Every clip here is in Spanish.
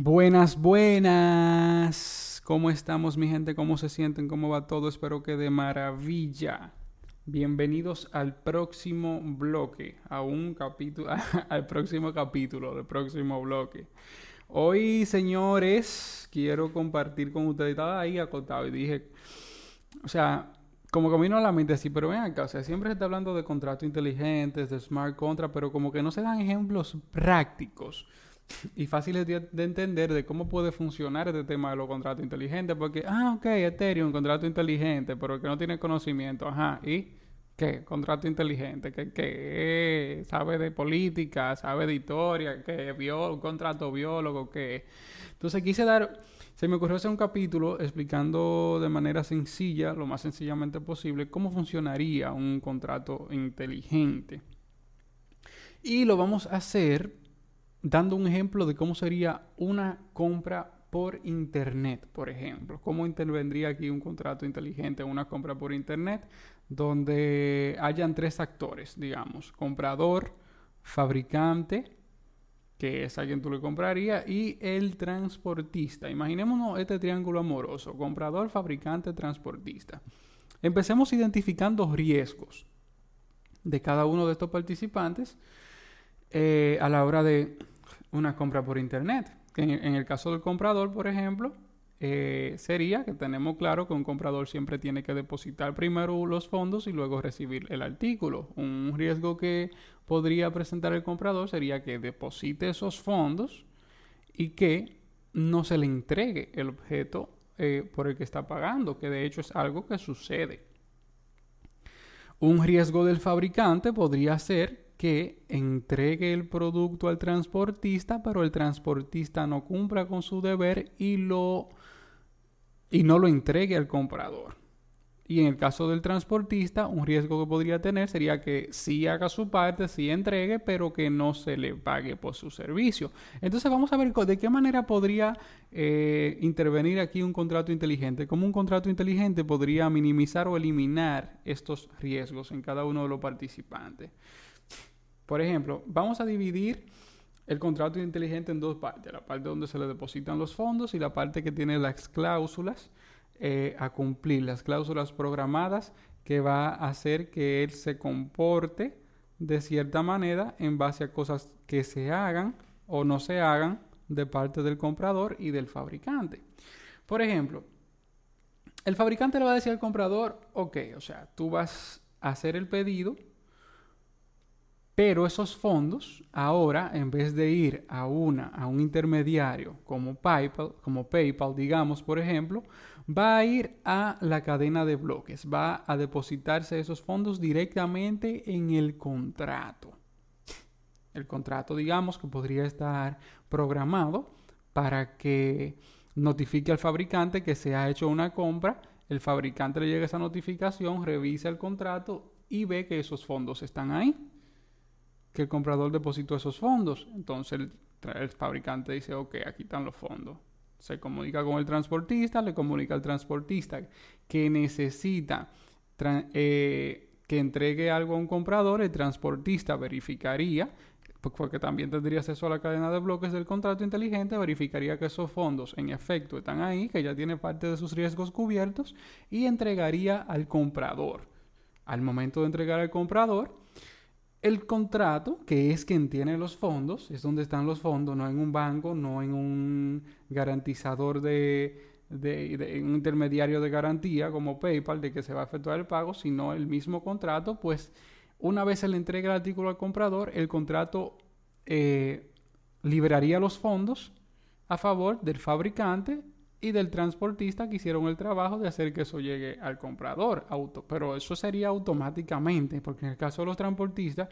Buenas, buenas. ¿Cómo estamos, mi gente? ¿Cómo se sienten? ¿Cómo va todo? Espero que de maravilla. Bienvenidos al próximo bloque, a un capítulo, al próximo capítulo del próximo bloque. Hoy, señores, quiero compartir con ustedes. Estaba ahí acotado y dije, o sea, como que vino a la mente así, pero ven acá, o sea, siempre se está hablando de contratos inteligentes, de smart contract, pero como que no se dan ejemplos prácticos y fáciles de, entender de cómo puede funcionar este tema de los contratos inteligentes, porque, ah, ok, Ethereum, contrato inteligente, pero que no tiene conocimiento, ajá, ¿y qué? Contrato inteligente, que, que sabe de política, sabe de historia, que vio un contrato biólogo, que... Entonces quise dar, se me ocurrió hacer un capítulo explicando de manera sencilla, lo más sencillamente posible, cómo funcionaría un contrato inteligente. Y lo vamos a hacer dando un ejemplo de cómo sería una compra por Internet, por ejemplo. ¿Cómo intervendría aquí un contrato inteligente, una compra por Internet, donde hayan tres actores, digamos, comprador, fabricante, que es a quien tú le comprarías, y el transportista. Imaginémonos este triángulo amoroso, comprador, fabricante, transportista. Empecemos identificando riesgos de cada uno de estos participantes eh, a la hora de una compra por internet. En, el caso del comprador, por ejemplo, eh, sería que tenemos claro que un comprador siempre tiene que depositar primero los fondos y luego recibir el artículo. Un riesgo que podría presentar el comprador sería que deposite esos fondos y que no se le entregue el objeto eh, por el que está pagando, que de hecho es algo que sucede. Un riesgo del fabricante podría ser que entregue el producto al transportista, pero el transportista no cumpla con su deber y lo y no lo entregue al comprador. Y en el caso del transportista, un riesgo que podría tener sería que sí haga su parte, sí entregue, pero que no se le pague por su servicio. Entonces vamos a ver de qué manera podría eh, intervenir aquí un contrato inteligente. Cómo un contrato inteligente podría minimizar o eliminar estos riesgos en cada uno de los participantes. Por ejemplo, vamos a dividir el contrato inteligente en dos partes, la parte donde se le depositan los fondos y la parte que tiene las cláusulas eh, a cumplir, las cláusulas programadas que va a hacer que él se comporte de cierta manera en base a cosas que se hagan o no se hagan de parte del comprador y del fabricante. Por ejemplo, el fabricante le va a decir al comprador, ok, o sea, tú vas a hacer el pedido, pero esos fondos ahora, en vez de ir a una, a un intermediario como PayPal, como PayPal, digamos, por ejemplo, va a ir a la cadena de bloques, va a depositarse esos fondos directamente en el contrato. El contrato, digamos, que podría estar programado para que notifique al fabricante que se ha hecho una compra, el fabricante le llega esa notificación, revisa el contrato y ve que esos fondos están ahí que el comprador depositó esos fondos. Entonces el, fabricante dice, ok, aquí están los fondos. Se comunica con el transportista, le comunica al transportista que necesita eh, que entregue algo a un comprador, el transportista verificaría, porque también tendría acceso a la cadena de bloques del contrato inteligente, verificaría que esos fondos en efecto están ahí, que ya tiene parte de sus riesgos cubiertos y entregaría al comprador. Al momento de entregar al comprador, el contrato, que es quien tiene los fondos, es donde están los fondos, no en un banco, no en un garantizador de, un intermediario de garantía como PayPal de que se va a efectuar el pago, sino el mismo contrato, pues una vez se le entrega el artículo al comprador, el contrato eh, liberaría los fondos a favor del fabricante y del transportista que hicieron el trabajo de hacer que eso llegue al comprador. Auto, pero eso sería automáticamente, porque en el caso de los transportistas,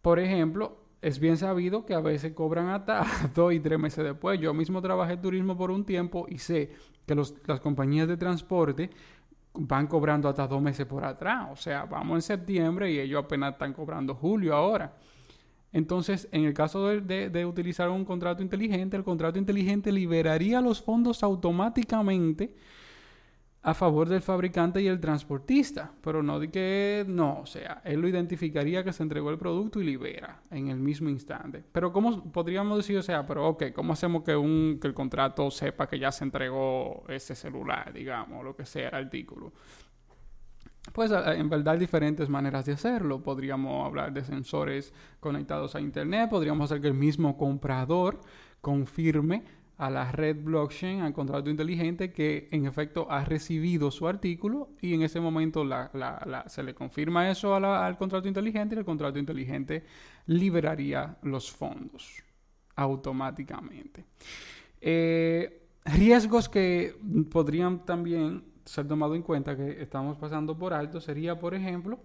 por ejemplo, es bien sabido que a veces cobran hasta dos y tres meses después. Yo mismo trabajé turismo por un tiempo y sé que las compañías de transporte van cobrando hasta dos meses por atrás. O sea, vamos en septiembre y ellos apenas están cobrando julio ahora. Entonces, en el caso de, utilizar un contrato inteligente, el contrato inteligente liberaría los fondos automáticamente a favor del fabricante y el transportista, pero no de que no, o sea, él lo identificaría que se entregó el producto y libera en el mismo instante. Pero cómo podríamos decir, o sea, pero ok, ¿cómo hacemos que un que el contrato sepa que ya se entregó ese celular, digamos, lo que sea el artículo? Pues en verdad hay diferentes maneras de hacerlo. Podríamos hablar de sensores conectados a internet, podríamos hacer que el mismo comprador confirme a la red blockchain, al contrato inteligente, que en efecto ha recibido su artículo y en ese momento se le confirma eso al contrato inteligente y el contrato inteligente liberaría los fondos automáticamente. Eh, riesgos que podrían también ser tomados en cuenta que estamos pasando por alto sería, por ejemplo,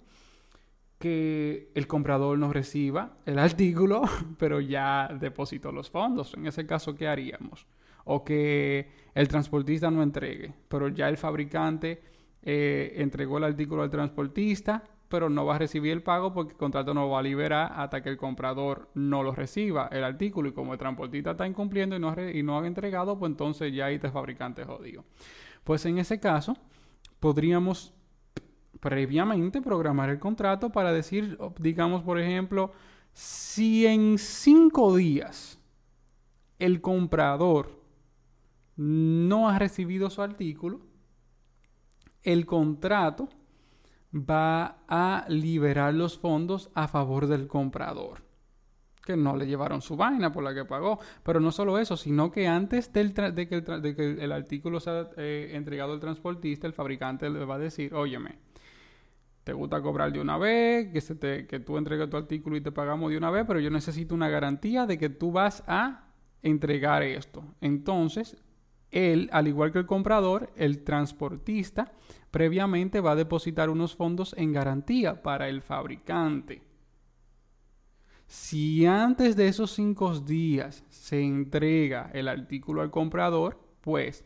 que el comprador no reciba el artículo, pero ya depositó los fondos. En ese caso, ¿qué haríamos? O que el transportista no entregue, pero ya el fabricante eh, entregó el artículo al transportista, pero no va a recibir el pago porque el contrato no va a liberar hasta que el comprador no lo reciba el artículo. Y como el transportista está incumpliendo y no, y no ha entregado, pues entonces ya ahí está el fabricante jodido. Pues en ese caso, podríamos previamente programar el contrato para decir, digamos, por ejemplo, si en cinco días el comprador no ha recibido su artículo, el contrato va a liberar los fondos a favor del comprador que no le llevaron su vaina por la que pagó. Pero no solo eso, sino que antes del de, que el de, que el artículo sea eh, entregado al transportista, el fabricante le va a decir, óyeme, te gusta cobrar de una vez, que, se te, que tú entregues tu artículo y te pagamos de una vez, pero yo necesito una garantía de que tú vas a entregar esto. Entonces, él, al igual que el comprador, el transportista, previamente va a depositar unos fondos en garantía para el fabricante. Si antes de esos cinco días se entrega el artículo al comprador, pues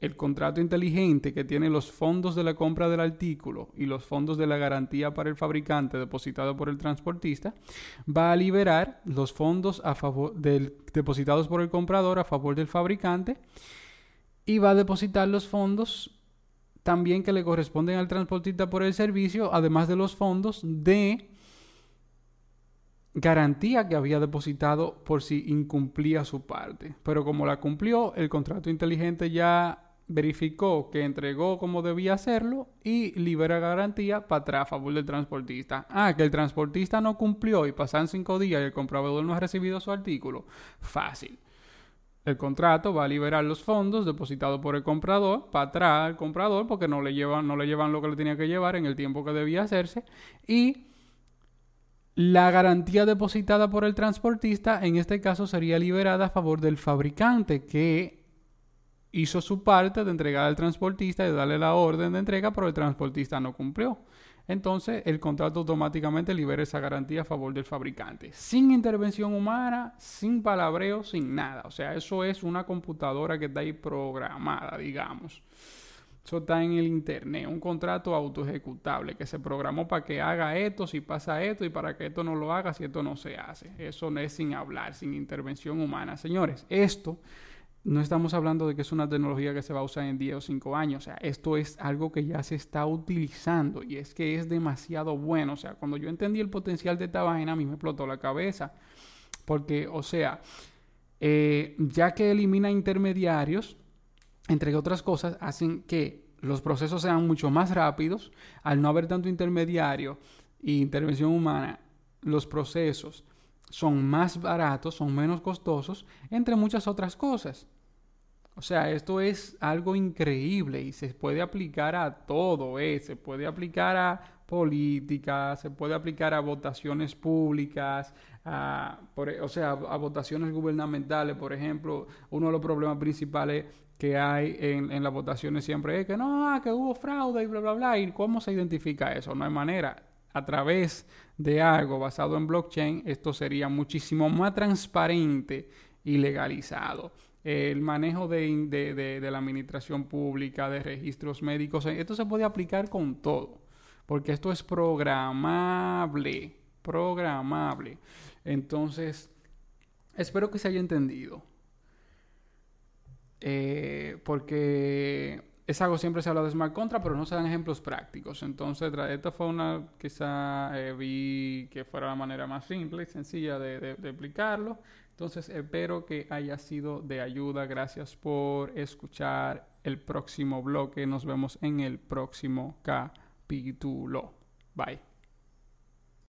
el contrato inteligente que tiene los fondos de la compra del artículo y los fondos de la garantía para el fabricante depositado por el transportista va a liberar los fondos a favor del, depositados por el comprador a favor del fabricante y va a depositar los fondos también que le corresponden al transportista por el servicio, además de los fondos de garantía que había depositado por si incumplía su parte. Pero como la cumplió, el contrato inteligente ya verificó que entregó como debía hacerlo y libera garantía para atrás a favor del transportista. Ah, que el transportista no cumplió y pasan cinco días y el comprador no ha recibido su artículo. Fácil. El contrato va a liberar los fondos depositados por el comprador para atrás al comprador porque no le llevan, no le llevan lo que le tenía que llevar en el tiempo que debía hacerse y la garantía depositada por el transportista en este caso sería liberada a favor del fabricante que hizo su parte de entregar al transportista y darle la orden de entrega, pero el transportista no cumplió. Entonces el contrato automáticamente libera esa garantía a favor del fabricante. Sin intervención humana, sin palabreo, sin nada. O sea, eso es una computadora que está ahí programada, digamos. Eso está en el internet, un contrato auto ejecutable que se programó para que haga esto si pasa esto y para que esto no lo haga si esto no se hace. Eso no es sin hablar, sin intervención humana. Señores, esto no estamos hablando de que es una tecnología que se va a usar en 10 o 5 años. O sea, esto es algo que ya se está utilizando y es que es demasiado bueno. O sea, cuando yo entendí el potencial de esta vaina, a mí me explotó la cabeza. Porque, o sea, eh, ya que elimina intermediarios, entre otras cosas, hacen que los procesos sean mucho más rápidos. Al no haber tanto intermediario e intervención humana, los procesos son más baratos, son menos costosos, entre muchas otras cosas. O sea, esto es algo increíble y se puede aplicar a todo, ¿eh? se puede aplicar a política, se puede aplicar a votaciones públicas, a, e, o sea, a votaciones gubernamentales, por ejemplo, uno de los problemas principales que hay en, en las votaciones siempre es que no, ah, que hubo fraude y bla, bla, bla. ¿Y cómo se identifica eso? No hay manera. A través de algo basado en blockchain, esto sería muchísimo más transparente y legalizado. El manejo de, de, de, la administración pública, de registros médicos, esto se puede aplicar con todo, porque esto es programable, programable. Entonces, espero que se haya entendido. Eh, porque es algo siempre se habla de smart contract, pero no se dan ejemplos prácticos. Entonces, esta fue una, quizá eh, vi que fuera la manera más simple y sencilla de, de, explicarlo. Entonces, espero que haya sido de ayuda. Gracias por escuchar el próximo bloque. Nos vemos en el próximo capítulo. Bye.